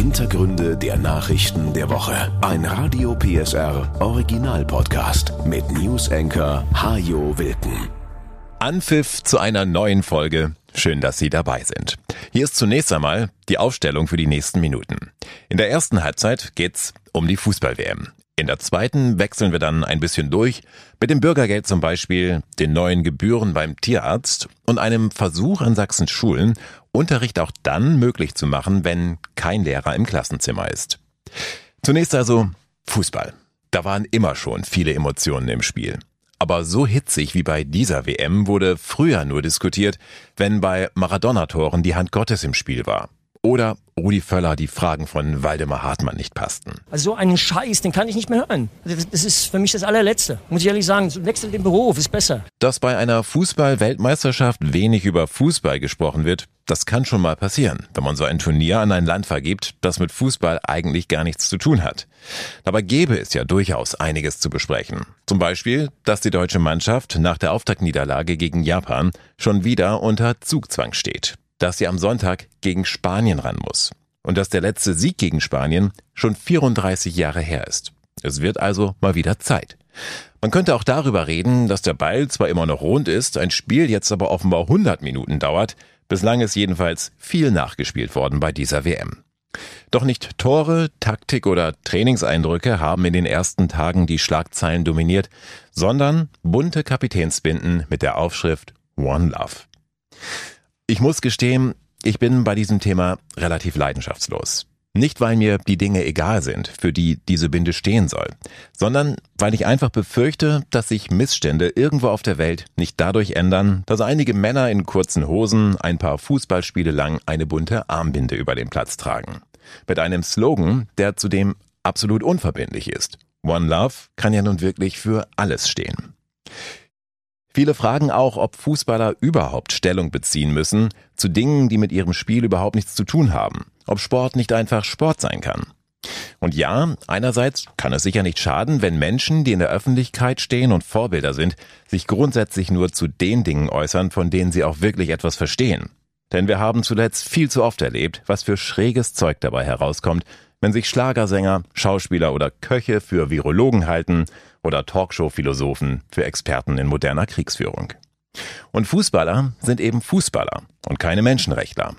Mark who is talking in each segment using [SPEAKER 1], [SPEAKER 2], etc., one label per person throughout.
[SPEAKER 1] Hintergründe der Nachrichten der Woche. Ein Radio PSR Original Podcast mit News Anchor Hajo Wilken.
[SPEAKER 2] Anpfiff zu einer neuen Folge. Schön, dass Sie dabei sind. Hier ist zunächst einmal die Aufstellung für die nächsten Minuten. In der ersten Halbzeit geht's um die Fußball-WM. In der zweiten wechseln wir dann ein bisschen durch, mit dem Bürgergeld zum Beispiel, den neuen Gebühren beim Tierarzt und einem Versuch an Sachsens Schulen, Unterricht auch dann möglich zu machen, wenn kein Lehrer im Klassenzimmer ist. Zunächst also Fußball. Da waren immer schon viele Emotionen im Spiel. Aber so hitzig wie bei dieser WM wurde früher nur diskutiert, wenn bei Maradona-Toren die Hand Gottes im Spiel war. Oder Rudi Völler die Fragen von Waldemar Hartmann nicht passten.
[SPEAKER 3] Also so einen Scheiß, den kann ich nicht mehr hören. Das ist für mich das allerletzte. Muss ich ehrlich sagen, wechsel den Beruf, ist besser.
[SPEAKER 2] Dass bei einer Fußball-Weltmeisterschaft wenig über Fußball gesprochen wird, das kann schon mal passieren, wenn man so ein Turnier an ein Land vergibt, das mit Fußball eigentlich gar nichts zu tun hat. Dabei gäbe es ja durchaus einiges zu besprechen. Zum Beispiel, dass die deutsche Mannschaft nach der Auftaktniederlage gegen Japan schon wieder unter Zugzwang steht dass sie am Sonntag gegen Spanien ran muss und dass der letzte Sieg gegen Spanien schon 34 Jahre her ist. Es wird also mal wieder Zeit. Man könnte auch darüber reden, dass der Ball zwar immer noch rund ist, ein Spiel jetzt aber offenbar 100 Minuten dauert. Bislang ist jedenfalls viel nachgespielt worden bei dieser WM. Doch nicht Tore, Taktik oder Trainingseindrücke haben in den ersten Tagen die Schlagzeilen dominiert, sondern bunte Kapitänsbinden mit der Aufschrift One Love. Ich muss gestehen, ich bin bei diesem Thema relativ leidenschaftslos. Nicht, weil mir die Dinge egal sind, für die diese Binde stehen soll, sondern weil ich einfach befürchte, dass sich Missstände irgendwo auf der Welt nicht dadurch ändern, dass einige Männer in kurzen Hosen ein paar Fußballspiele lang eine bunte Armbinde über den Platz tragen. Mit einem Slogan, der zudem absolut unverbindlich ist. One Love kann ja nun wirklich für alles stehen. Viele fragen auch, ob Fußballer überhaupt Stellung beziehen müssen zu Dingen, die mit ihrem Spiel überhaupt nichts zu tun haben. Ob Sport nicht einfach Sport sein kann. Und ja, einerseits kann es sicher nicht schaden, wenn Menschen, die in der Öffentlichkeit stehen und Vorbilder sind, sich grundsätzlich nur zu den Dingen äußern, von denen sie auch wirklich etwas verstehen. Denn wir haben zuletzt viel zu oft erlebt, was für schräges Zeug dabei herauskommt, wenn sich Schlagersänger, Schauspieler oder Köche für Virologen halten oder Talkshow-Philosophen für Experten in moderner Kriegsführung. Und Fußballer sind eben Fußballer und keine Menschenrechtler.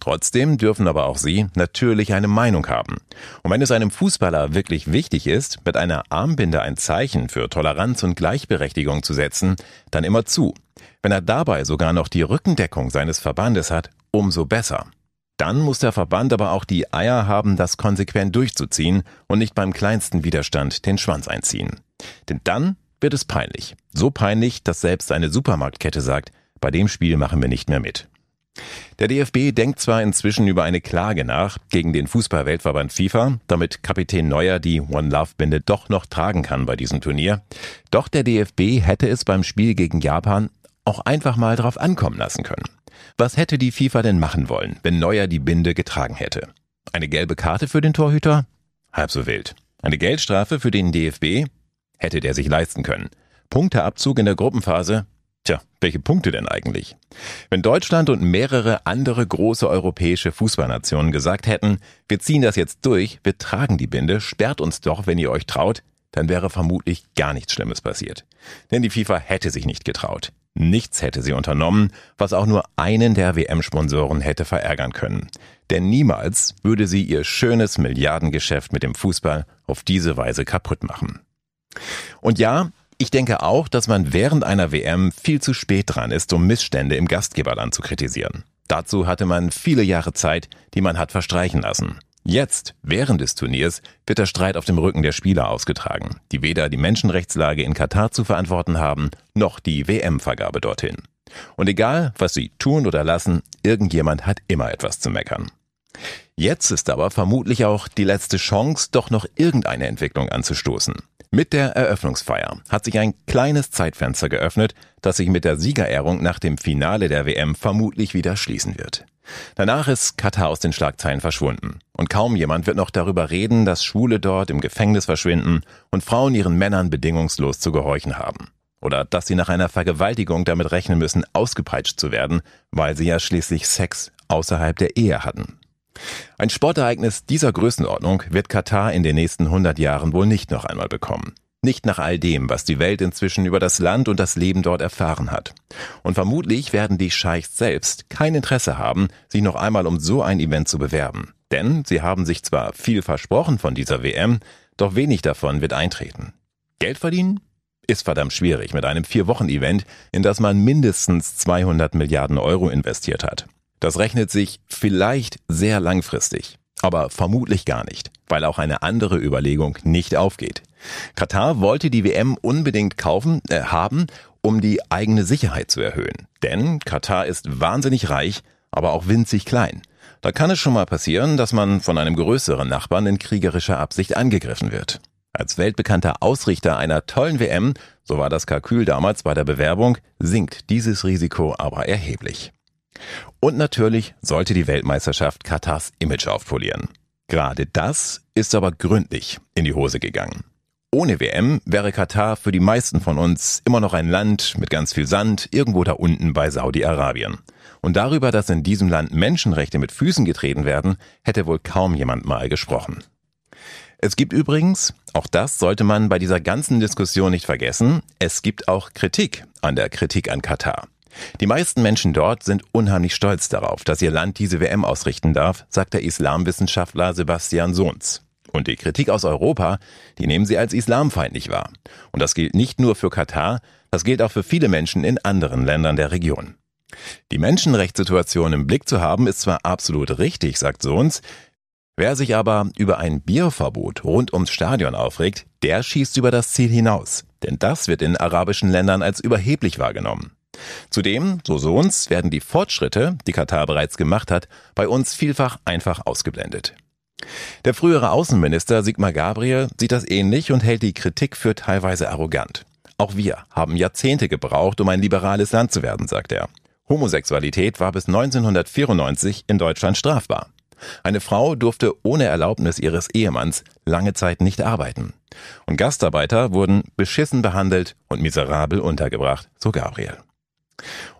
[SPEAKER 2] Trotzdem dürfen aber auch sie natürlich eine Meinung haben. Und wenn es einem Fußballer wirklich wichtig ist, mit einer Armbinde ein Zeichen für Toleranz und Gleichberechtigung zu setzen, dann immer zu. Wenn er dabei sogar noch die Rückendeckung seines Verbandes hat, umso besser. Dann muss der Verband aber auch die Eier haben, das konsequent durchzuziehen und nicht beim kleinsten Widerstand den Schwanz einziehen. Denn dann wird es peinlich. So peinlich, dass selbst eine Supermarktkette sagt, bei dem Spiel machen wir nicht mehr mit. Der DFB denkt zwar inzwischen über eine Klage nach gegen den Fußballweltverband FIFA, damit Kapitän Neuer die One Love Binde doch noch tragen kann bei diesem Turnier. Doch der DFB hätte es beim Spiel gegen Japan auch einfach mal drauf ankommen lassen können. Was hätte die FIFA denn machen wollen, wenn Neuer die Binde getragen hätte? Eine gelbe Karte für den Torhüter? Halb so wild. Eine Geldstrafe für den DFB? Hätte der sich leisten können. Punkteabzug in der Gruppenphase? Tja, welche Punkte denn eigentlich? Wenn Deutschland und mehrere andere große europäische Fußballnationen gesagt hätten, wir ziehen das jetzt durch, wir tragen die Binde, sperrt uns doch, wenn ihr euch traut, dann wäre vermutlich gar nichts Schlimmes passiert. Denn die FIFA hätte sich nicht getraut. Nichts hätte sie unternommen, was auch nur einen der WM-Sponsoren hätte verärgern können. Denn niemals würde sie ihr schönes Milliardengeschäft mit dem Fußball auf diese Weise kaputt machen. Und ja, ich denke auch, dass man während einer WM viel zu spät dran ist, um Missstände im Gastgeberland zu kritisieren. Dazu hatte man viele Jahre Zeit, die man hat verstreichen lassen. Jetzt, während des Turniers, wird der Streit auf dem Rücken der Spieler ausgetragen, die weder die Menschenrechtslage in Katar zu verantworten haben, noch die WM-Vergabe dorthin. Und egal, was sie tun oder lassen, irgendjemand hat immer etwas zu meckern. Jetzt ist aber vermutlich auch die letzte Chance, doch noch irgendeine Entwicklung anzustoßen. Mit der Eröffnungsfeier hat sich ein kleines Zeitfenster geöffnet, das sich mit der Siegerehrung nach dem Finale der WM vermutlich wieder schließen wird. Danach ist Katar aus den Schlagzeilen verschwunden. Und kaum jemand wird noch darüber reden, dass Schwule dort im Gefängnis verschwinden und Frauen ihren Männern bedingungslos zu gehorchen haben. Oder dass sie nach einer Vergewaltigung damit rechnen müssen, ausgepeitscht zu werden, weil sie ja schließlich Sex außerhalb der Ehe hatten. Ein Sportereignis dieser Größenordnung wird Katar in den nächsten 100 Jahren wohl nicht noch einmal bekommen. Nicht nach all dem, was die Welt inzwischen über das Land und das Leben dort erfahren hat. Und vermutlich werden die Scheichs selbst kein Interesse haben, sich noch einmal um so ein Event zu bewerben. Denn sie haben sich zwar viel versprochen von dieser WM, doch wenig davon wird eintreten. Geld verdienen? Ist verdammt schwierig mit einem Vier-Wochen-Event, in das man mindestens 200 Milliarden Euro investiert hat. Das rechnet sich vielleicht sehr langfristig, aber vermutlich gar nicht, weil auch eine andere Überlegung nicht aufgeht. Katar wollte die WM unbedingt kaufen, äh, haben, um die eigene Sicherheit zu erhöhen. Denn Katar ist wahnsinnig reich, aber auch winzig klein. Da kann es schon mal passieren, dass man von einem größeren Nachbarn in kriegerischer Absicht angegriffen wird. Als weltbekannter Ausrichter einer tollen WM, so war das Kalkül damals bei der Bewerbung, sinkt dieses Risiko aber erheblich. Und natürlich sollte die Weltmeisterschaft Katars Image aufpolieren. Gerade das ist aber gründlich in die Hose gegangen. Ohne WM wäre Katar für die meisten von uns immer noch ein Land mit ganz viel Sand irgendwo da unten bei Saudi-Arabien. Und darüber, dass in diesem Land Menschenrechte mit Füßen getreten werden, hätte wohl kaum jemand mal gesprochen. Es gibt übrigens, auch das sollte man bei dieser ganzen Diskussion nicht vergessen, es gibt auch Kritik an der Kritik an Katar. Die meisten Menschen dort sind unheimlich stolz darauf, dass ihr Land diese WM ausrichten darf, sagt der Islamwissenschaftler Sebastian Sohns. Und die Kritik aus Europa, die nehmen sie als islamfeindlich wahr. Und das gilt nicht nur für Katar, das gilt auch für viele Menschen in anderen Ländern der Region. Die Menschenrechtssituation im Blick zu haben, ist zwar absolut richtig, sagt Sohns, wer sich aber über ein Bierverbot rund ums Stadion aufregt, der schießt über das Ziel hinaus, denn das wird in arabischen Ländern als überheblich wahrgenommen. Zudem, so Sohns, werden die Fortschritte, die Katar bereits gemacht hat, bei uns vielfach einfach ausgeblendet. Der frühere Außenminister Sigmar Gabriel sieht das ähnlich und hält die Kritik für teilweise arrogant. Auch wir haben Jahrzehnte gebraucht, um ein liberales Land zu werden, sagt er. Homosexualität war bis 1994 in Deutschland strafbar. Eine Frau durfte ohne Erlaubnis ihres Ehemanns lange Zeit nicht arbeiten. Und Gastarbeiter wurden beschissen behandelt und miserabel untergebracht, so Gabriel.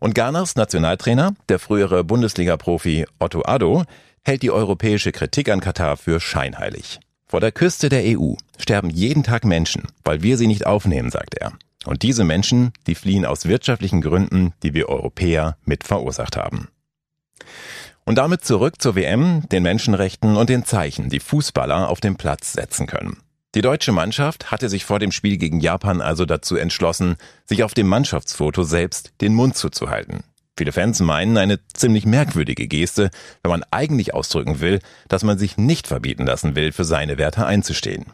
[SPEAKER 2] Und Ghanas Nationaltrainer, der frühere Bundesliga-Profi Otto Addo, hält die europäische Kritik an Katar für scheinheilig. Vor der Küste der EU sterben jeden Tag Menschen, weil wir sie nicht aufnehmen, sagt er. Und diese Menschen, die fliehen aus wirtschaftlichen Gründen, die wir Europäer mit verursacht haben. Und damit zurück zur WM, den Menschenrechten und den Zeichen, die Fußballer auf dem Platz setzen können. Die deutsche Mannschaft hatte sich vor dem Spiel gegen Japan also dazu entschlossen, sich auf dem Mannschaftsfoto selbst den Mund zuzuhalten. Viele Fans meinen eine ziemlich merkwürdige Geste, wenn man eigentlich ausdrücken will, dass man sich nicht verbieten lassen will, für seine Werte einzustehen.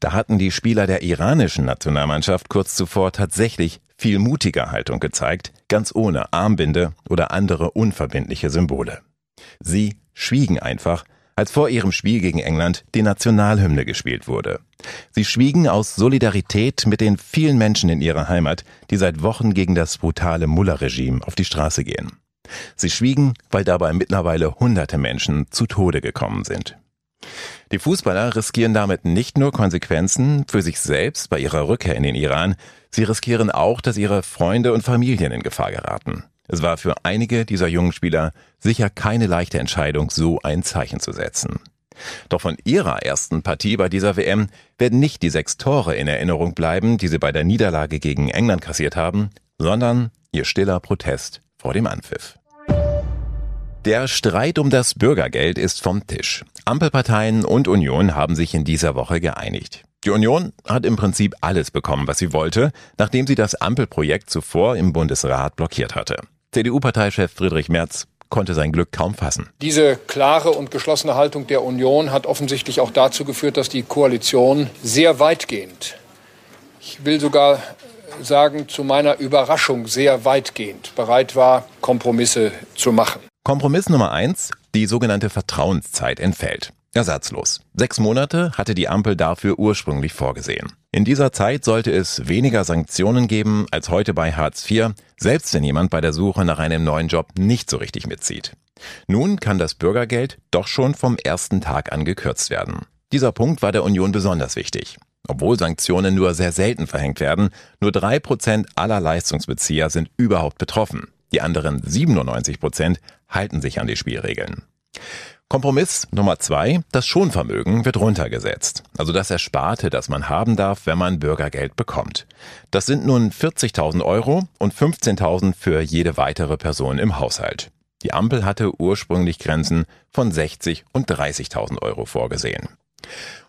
[SPEAKER 2] Da hatten die Spieler der iranischen Nationalmannschaft kurz zuvor tatsächlich viel mutiger Haltung gezeigt, ganz ohne Armbinde oder andere unverbindliche Symbole. Sie schwiegen einfach, als vor ihrem Spiel gegen England die Nationalhymne gespielt wurde. Sie schwiegen aus Solidarität mit den vielen Menschen in ihrer Heimat, die seit Wochen gegen das brutale Mullah-Regime auf die Straße gehen. Sie schwiegen, weil dabei mittlerweile hunderte Menschen zu Tode gekommen sind. Die Fußballer riskieren damit nicht nur Konsequenzen für sich selbst bei ihrer Rückkehr in den Iran, sie riskieren auch, dass ihre Freunde und Familien in Gefahr geraten. Es war für einige dieser jungen Spieler sicher keine leichte Entscheidung, so ein Zeichen zu setzen. Doch von ihrer ersten Partie bei dieser WM werden nicht die sechs Tore in Erinnerung bleiben, die sie bei der Niederlage gegen England kassiert haben, sondern ihr stiller Protest vor dem Anpfiff. Der Streit um das Bürgergeld ist vom Tisch. Ampelparteien und Union haben sich in dieser Woche geeinigt. Die Union hat im Prinzip alles bekommen, was sie wollte, nachdem sie das Ampelprojekt zuvor im Bundesrat blockiert hatte. CDU-Parteichef Friedrich Merz konnte sein Glück kaum fassen.
[SPEAKER 4] Diese klare und geschlossene Haltung der Union hat offensichtlich auch dazu geführt, dass die Koalition sehr weitgehend, ich will sogar sagen, zu meiner Überraschung sehr weitgehend bereit war, Kompromisse zu machen.
[SPEAKER 2] Kompromiss Nummer eins, die sogenannte Vertrauenszeit entfällt. Ersatzlos. Sechs Monate hatte die Ampel dafür ursprünglich vorgesehen. In dieser Zeit sollte es weniger Sanktionen geben als heute bei Hartz IV, selbst wenn jemand bei der Suche nach einem neuen Job nicht so richtig mitzieht. Nun kann das Bürgergeld doch schon vom ersten Tag an gekürzt werden. Dieser Punkt war der Union besonders wichtig. Obwohl Sanktionen nur sehr selten verhängt werden, nur drei Prozent aller Leistungsbezieher sind überhaupt betroffen. Die anderen 97 Prozent halten sich an die Spielregeln. Kompromiss Nummer zwei, das Schonvermögen wird runtergesetzt. Also das Ersparte, das man haben darf, wenn man Bürgergeld bekommt. Das sind nun 40.000 Euro und 15.000 für jede weitere Person im Haushalt. Die Ampel hatte ursprünglich Grenzen von 60 und 30.000 Euro vorgesehen.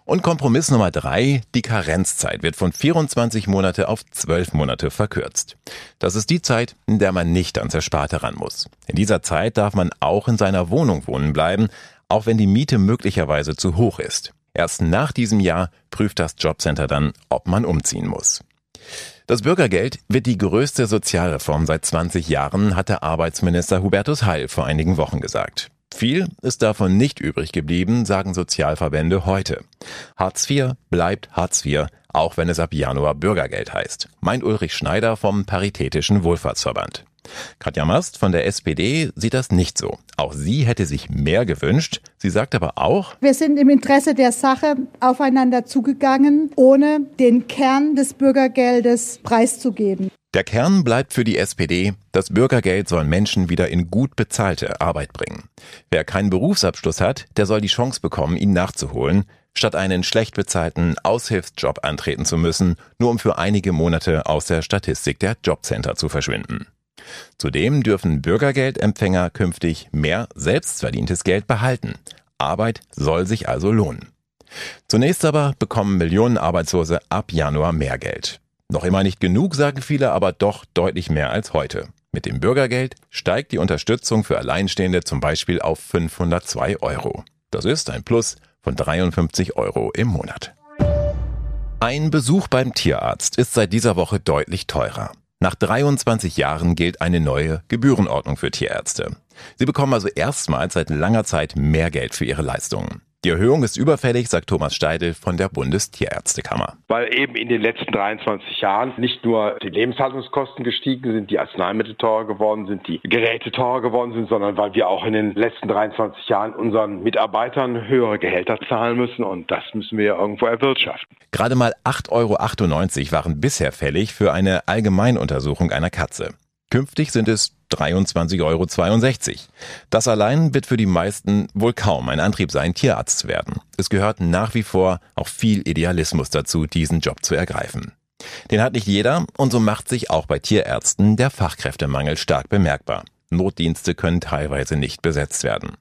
[SPEAKER 2] Und Kompromiss Nummer drei, die Karenzzeit wird von 24 Monate auf 12 Monate verkürzt. Das ist die Zeit, in der man nicht ans Ersparte ran muss. In dieser Zeit darf man auch in seiner Wohnung wohnen bleiben, auch wenn die Miete möglicherweise zu hoch ist. Erst nach diesem Jahr prüft das Jobcenter dann, ob man umziehen muss. Das Bürgergeld wird die größte Sozialreform seit 20 Jahren, hatte Arbeitsminister Hubertus Heil vor einigen Wochen gesagt. Viel ist davon nicht übrig geblieben, sagen Sozialverbände heute. Hartz IV bleibt Hartz IV, auch wenn es ab Januar Bürgergeld heißt, meint Ulrich Schneider vom Paritätischen Wohlfahrtsverband. Katja Mast von der SPD sieht das nicht so. Auch sie hätte sich mehr gewünscht. Sie sagt aber auch,
[SPEAKER 5] wir sind im Interesse der Sache aufeinander zugegangen, ohne den Kern des Bürgergeldes preiszugeben.
[SPEAKER 2] Der Kern bleibt für die SPD, das Bürgergeld soll Menschen wieder in gut bezahlte Arbeit bringen. Wer keinen Berufsabschluss hat, der soll die Chance bekommen, ihn nachzuholen, statt einen schlecht bezahlten Aushilfsjob antreten zu müssen, nur um für einige Monate aus der Statistik der Jobcenter zu verschwinden. Zudem dürfen Bürgergeldempfänger künftig mehr selbstverdientes Geld behalten. Arbeit soll sich also lohnen. Zunächst aber bekommen Millionen Arbeitslose ab Januar mehr Geld. Noch immer nicht genug, sagen viele, aber doch deutlich mehr als heute. Mit dem Bürgergeld steigt die Unterstützung für Alleinstehende zum Beispiel auf 502 Euro. Das ist ein Plus von 53 Euro im Monat. Ein Besuch beim Tierarzt ist seit dieser Woche deutlich teurer. Nach 23 Jahren gilt eine neue Gebührenordnung für Tierärzte. Sie bekommen also erstmals seit langer Zeit mehr Geld für ihre Leistungen. Die Erhöhung ist überfällig, sagt Thomas Steidel von der Bundestierärztekammer.
[SPEAKER 6] Weil eben in den letzten 23 Jahren nicht nur die Lebenshaltungskosten gestiegen sind, die Arzneimittel teurer geworden sind, die Geräte teurer geworden sind, sondern weil wir auch in den letzten 23 Jahren unseren Mitarbeitern höhere Gehälter zahlen müssen und das müssen wir irgendwo erwirtschaften.
[SPEAKER 2] Gerade mal 8,98 Euro waren bisher fällig für eine Allgemeinuntersuchung einer Katze. Künftig sind es 23,62 Euro. Das allein wird für die meisten wohl kaum ein Antrieb sein, Tierarzt zu werden. Es gehört nach wie vor auch viel Idealismus dazu, diesen Job zu ergreifen. Den hat nicht jeder und so macht sich auch bei Tierärzten der Fachkräftemangel stark bemerkbar. Notdienste können teilweise nicht besetzt werden.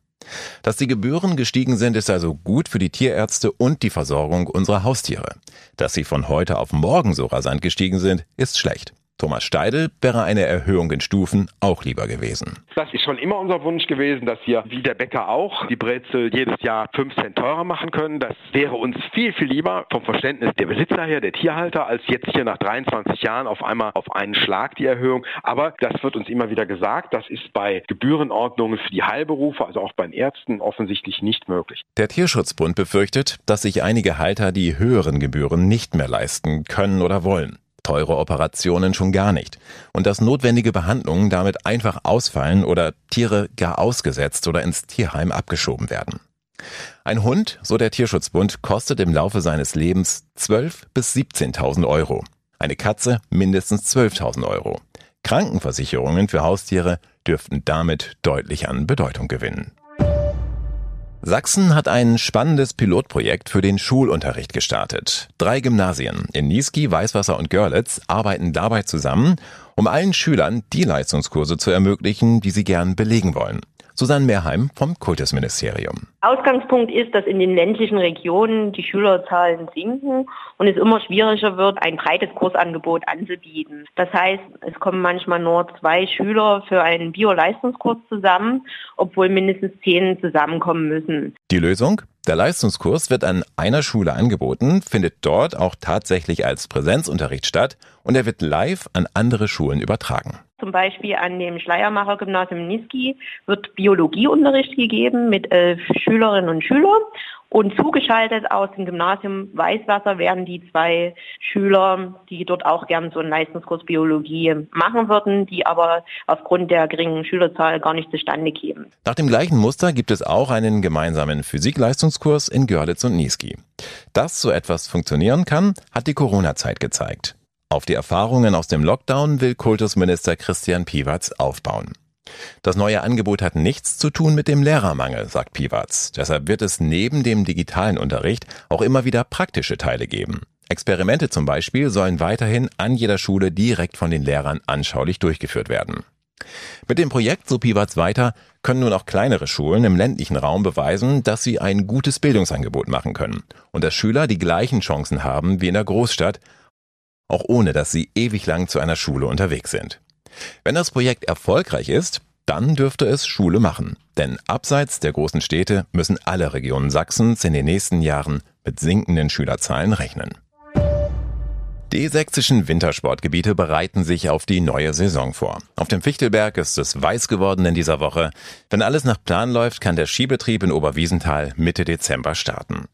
[SPEAKER 2] Dass die Gebühren gestiegen sind, ist also gut für die Tierärzte und die Versorgung unserer Haustiere. Dass sie von heute auf morgen so rasant gestiegen sind, ist schlecht. Thomas Steidel wäre eine Erhöhung in Stufen auch lieber gewesen.
[SPEAKER 6] Das ist schon immer unser Wunsch gewesen, dass wir, wie der Bäcker auch, die Brezel jedes Jahr 5 Cent teurer machen können. Das wäre uns viel, viel lieber vom Verständnis der Besitzer her, der Tierhalter, als jetzt hier nach 23 Jahren auf einmal auf einen Schlag die Erhöhung. Aber das wird uns immer wieder gesagt, das ist bei Gebührenordnungen für die Heilberufe, also auch bei den Ärzten, offensichtlich nicht möglich.
[SPEAKER 2] Der Tierschutzbund befürchtet, dass sich einige Halter die höheren Gebühren nicht mehr leisten können oder wollen teure Operationen schon gar nicht. Und dass notwendige Behandlungen damit einfach ausfallen oder Tiere gar ausgesetzt oder ins Tierheim abgeschoben werden. Ein Hund, so der Tierschutzbund, kostet im Laufe seines Lebens 12.000 bis 17.000 Euro. Eine Katze mindestens 12.000 Euro. Krankenversicherungen für Haustiere dürften damit deutlich an Bedeutung gewinnen. Sachsen hat ein spannendes Pilotprojekt für den Schulunterricht gestartet. Drei Gymnasien in Niesky, Weißwasser und Görlitz arbeiten dabei zusammen, um allen Schülern die Leistungskurse zu ermöglichen, die sie gern belegen wollen. Susanne Mehrheim vom Kultusministerium.
[SPEAKER 7] Ausgangspunkt ist, dass in den ländlichen Regionen die Schülerzahlen sinken und es immer schwieriger wird, ein breites Kursangebot anzubieten. Das heißt, es kommen manchmal nur zwei Schüler für einen Bio-Leistungskurs zusammen, obwohl mindestens zehn zusammenkommen müssen.
[SPEAKER 2] Die Lösung? Der Leistungskurs wird an einer Schule angeboten, findet dort auch tatsächlich als Präsenzunterricht statt und er wird live an andere Schulen übertragen.
[SPEAKER 7] Zum Beispiel an dem Schleiermacher Gymnasium Niski wird Biologieunterricht gegeben mit elf Schülerinnen und Schülern. Und zugeschaltet aus dem Gymnasium Weißwasser werden die zwei Schüler, die dort auch gern so einen Leistungskurs Biologie machen würden, die aber aufgrund der geringen Schülerzahl gar nicht zustande kämen.
[SPEAKER 2] Nach dem gleichen Muster gibt es auch einen gemeinsamen Physikleistungskurs in Görlitz und Niesky. Dass so etwas funktionieren kann, hat die Corona-Zeit gezeigt. Auf die Erfahrungen aus dem Lockdown will Kultusminister Christian Piwatz aufbauen. Das neue Angebot hat nichts zu tun mit dem Lehrermangel, sagt Piwatz. Deshalb wird es neben dem digitalen Unterricht auch immer wieder praktische Teile geben. Experimente zum Beispiel sollen weiterhin an jeder Schule direkt von den Lehrern anschaulich durchgeführt werden. Mit dem Projekt, so Piwatz weiter, können nun auch kleinere Schulen im ländlichen Raum beweisen, dass sie ein gutes Bildungsangebot machen können und dass Schüler die gleichen Chancen haben wie in der Großstadt, auch ohne dass sie ewig lang zu einer Schule unterwegs sind. Wenn das Projekt erfolgreich ist, dann dürfte es Schule machen. Denn abseits der großen Städte müssen alle Regionen Sachsens in den nächsten Jahren mit sinkenden Schülerzahlen rechnen. Die sächsischen Wintersportgebiete bereiten sich auf die neue Saison vor. Auf dem Fichtelberg ist es weiß geworden in dieser Woche. Wenn alles nach Plan läuft, kann der Skibetrieb in Oberwiesenthal Mitte Dezember starten.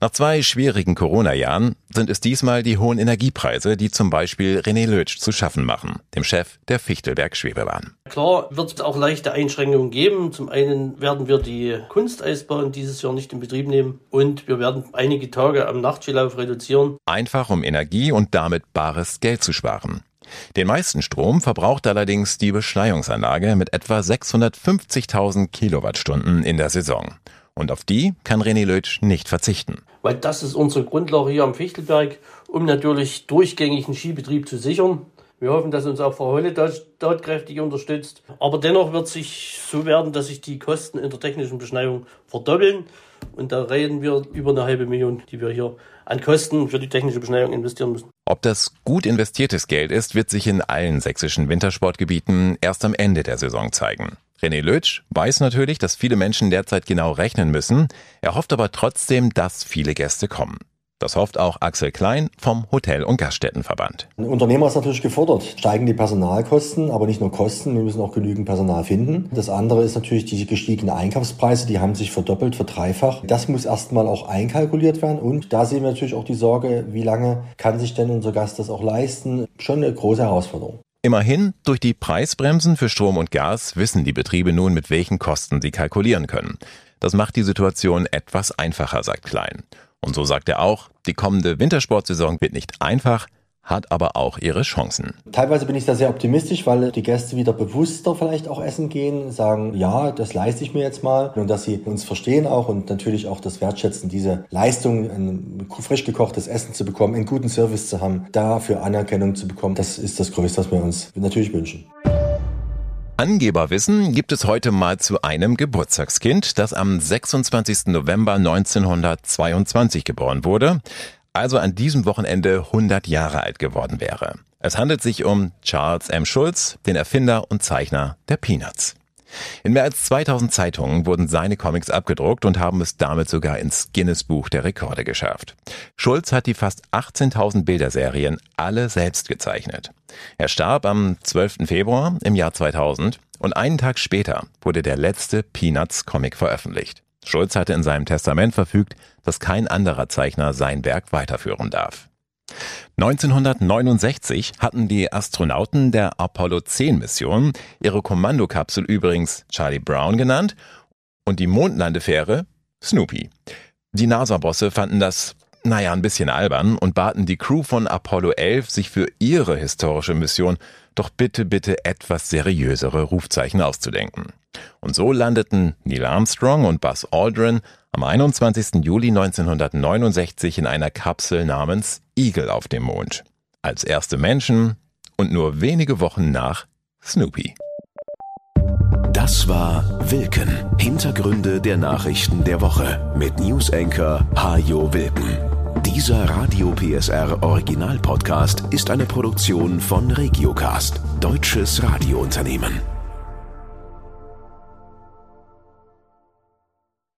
[SPEAKER 2] Nach zwei schwierigen Corona-Jahren sind es diesmal die hohen Energiepreise, die zum Beispiel René Lötsch zu schaffen machen, dem Chef der Fichtelberg Schwebebahn.
[SPEAKER 8] Klar wird es auch leichte Einschränkungen geben. Zum einen werden wir die Kunsteisbahn dieses Jahr nicht in Betrieb nehmen und wir werden einige Tage am Nachtskilauf reduzieren.
[SPEAKER 2] Einfach um Energie und damit bares Geld zu sparen. Den meisten Strom verbraucht allerdings die Beschneiungsanlage mit etwa 650.000 Kilowattstunden in der Saison. Und auf die kann René Lötsch nicht verzichten.
[SPEAKER 8] Weil das ist unsere Grundlage hier am Fichtelberg, um natürlich durchgängigen Skibetrieb zu sichern. Wir hoffen, dass uns auch Frau Holle dort, dort kräftig unterstützt. Aber dennoch wird sich so werden, dass sich die Kosten in der technischen Beschneiung verdoppeln. Und da reden wir über eine halbe Million, die wir hier an Kosten für die technische Beschneiung investieren müssen.
[SPEAKER 2] Ob das gut investiertes Geld ist, wird sich in allen sächsischen Wintersportgebieten erst am Ende der Saison zeigen. René Lötsch weiß natürlich, dass viele Menschen derzeit genau rechnen müssen. Er hofft aber trotzdem, dass viele Gäste kommen. Das hofft auch Axel Klein vom Hotel- und Gaststättenverband.
[SPEAKER 9] Ein Unternehmer ist natürlich gefordert. Steigen die Personalkosten, aber nicht nur Kosten, wir müssen auch genügend Personal finden. Das andere ist natürlich die gestiegenen Einkaufspreise, die haben sich verdoppelt, verdreifacht. Das muss erstmal auch einkalkuliert werden und da sehen wir natürlich auch die Sorge, wie lange kann sich denn unser Gast das auch leisten? Schon eine große Herausforderung.
[SPEAKER 2] Immerhin, durch die Preisbremsen für Strom und Gas wissen die Betriebe nun, mit welchen Kosten sie kalkulieren können. Das macht die Situation etwas einfacher, sagt Klein. Und so sagt er auch, die kommende Wintersportsaison wird nicht einfach, hat aber auch ihre Chancen.
[SPEAKER 9] Teilweise bin ich da sehr optimistisch, weil die Gäste wieder bewusster vielleicht auch essen gehen, sagen, ja, das leiste ich mir jetzt mal und dass sie uns verstehen auch und natürlich auch das wertschätzen, diese Leistung, ein frisch gekochtes Essen zu bekommen, einen guten Service zu haben, dafür Anerkennung zu bekommen, das ist das Größte, was wir uns natürlich wünschen.
[SPEAKER 2] Angeberwissen gibt es heute mal zu einem Geburtstagskind, das am 26. November 1922 geboren wurde also an diesem Wochenende 100 Jahre alt geworden wäre. Es handelt sich um Charles M. Schulz, den Erfinder und Zeichner der Peanuts. In mehr als 2000 Zeitungen wurden seine Comics abgedruckt und haben es damit sogar ins Guinness Buch der Rekorde geschafft. Schulz hat die fast 18.000 Bilderserien alle selbst gezeichnet. Er starb am 12. Februar im Jahr 2000 und einen Tag später wurde der letzte Peanuts Comic veröffentlicht. Schulz hatte in seinem Testament verfügt, dass kein anderer Zeichner sein Werk weiterführen darf. 1969 hatten die Astronauten der Apollo 10 Mission ihre Kommandokapsel übrigens Charlie Brown genannt und die Mondlandefähre Snoopy. Die NASA-Bosse fanden das, naja, ein bisschen albern und baten die Crew von Apollo 11, sich für ihre historische Mission doch bitte, bitte etwas seriösere Rufzeichen auszudenken. Und so landeten Neil Armstrong und Buzz Aldrin am 21. Juli 1969 in einer Kapsel namens Eagle auf dem Mond. Als erste Menschen und nur wenige Wochen nach Snoopy.
[SPEAKER 1] Das war Wilken. Hintergründe der Nachrichten der Woche mit Newsenker Hajo Wilken. Dieser Radio PSR Original Podcast ist eine Produktion von Regiocast, deutsches Radiounternehmen.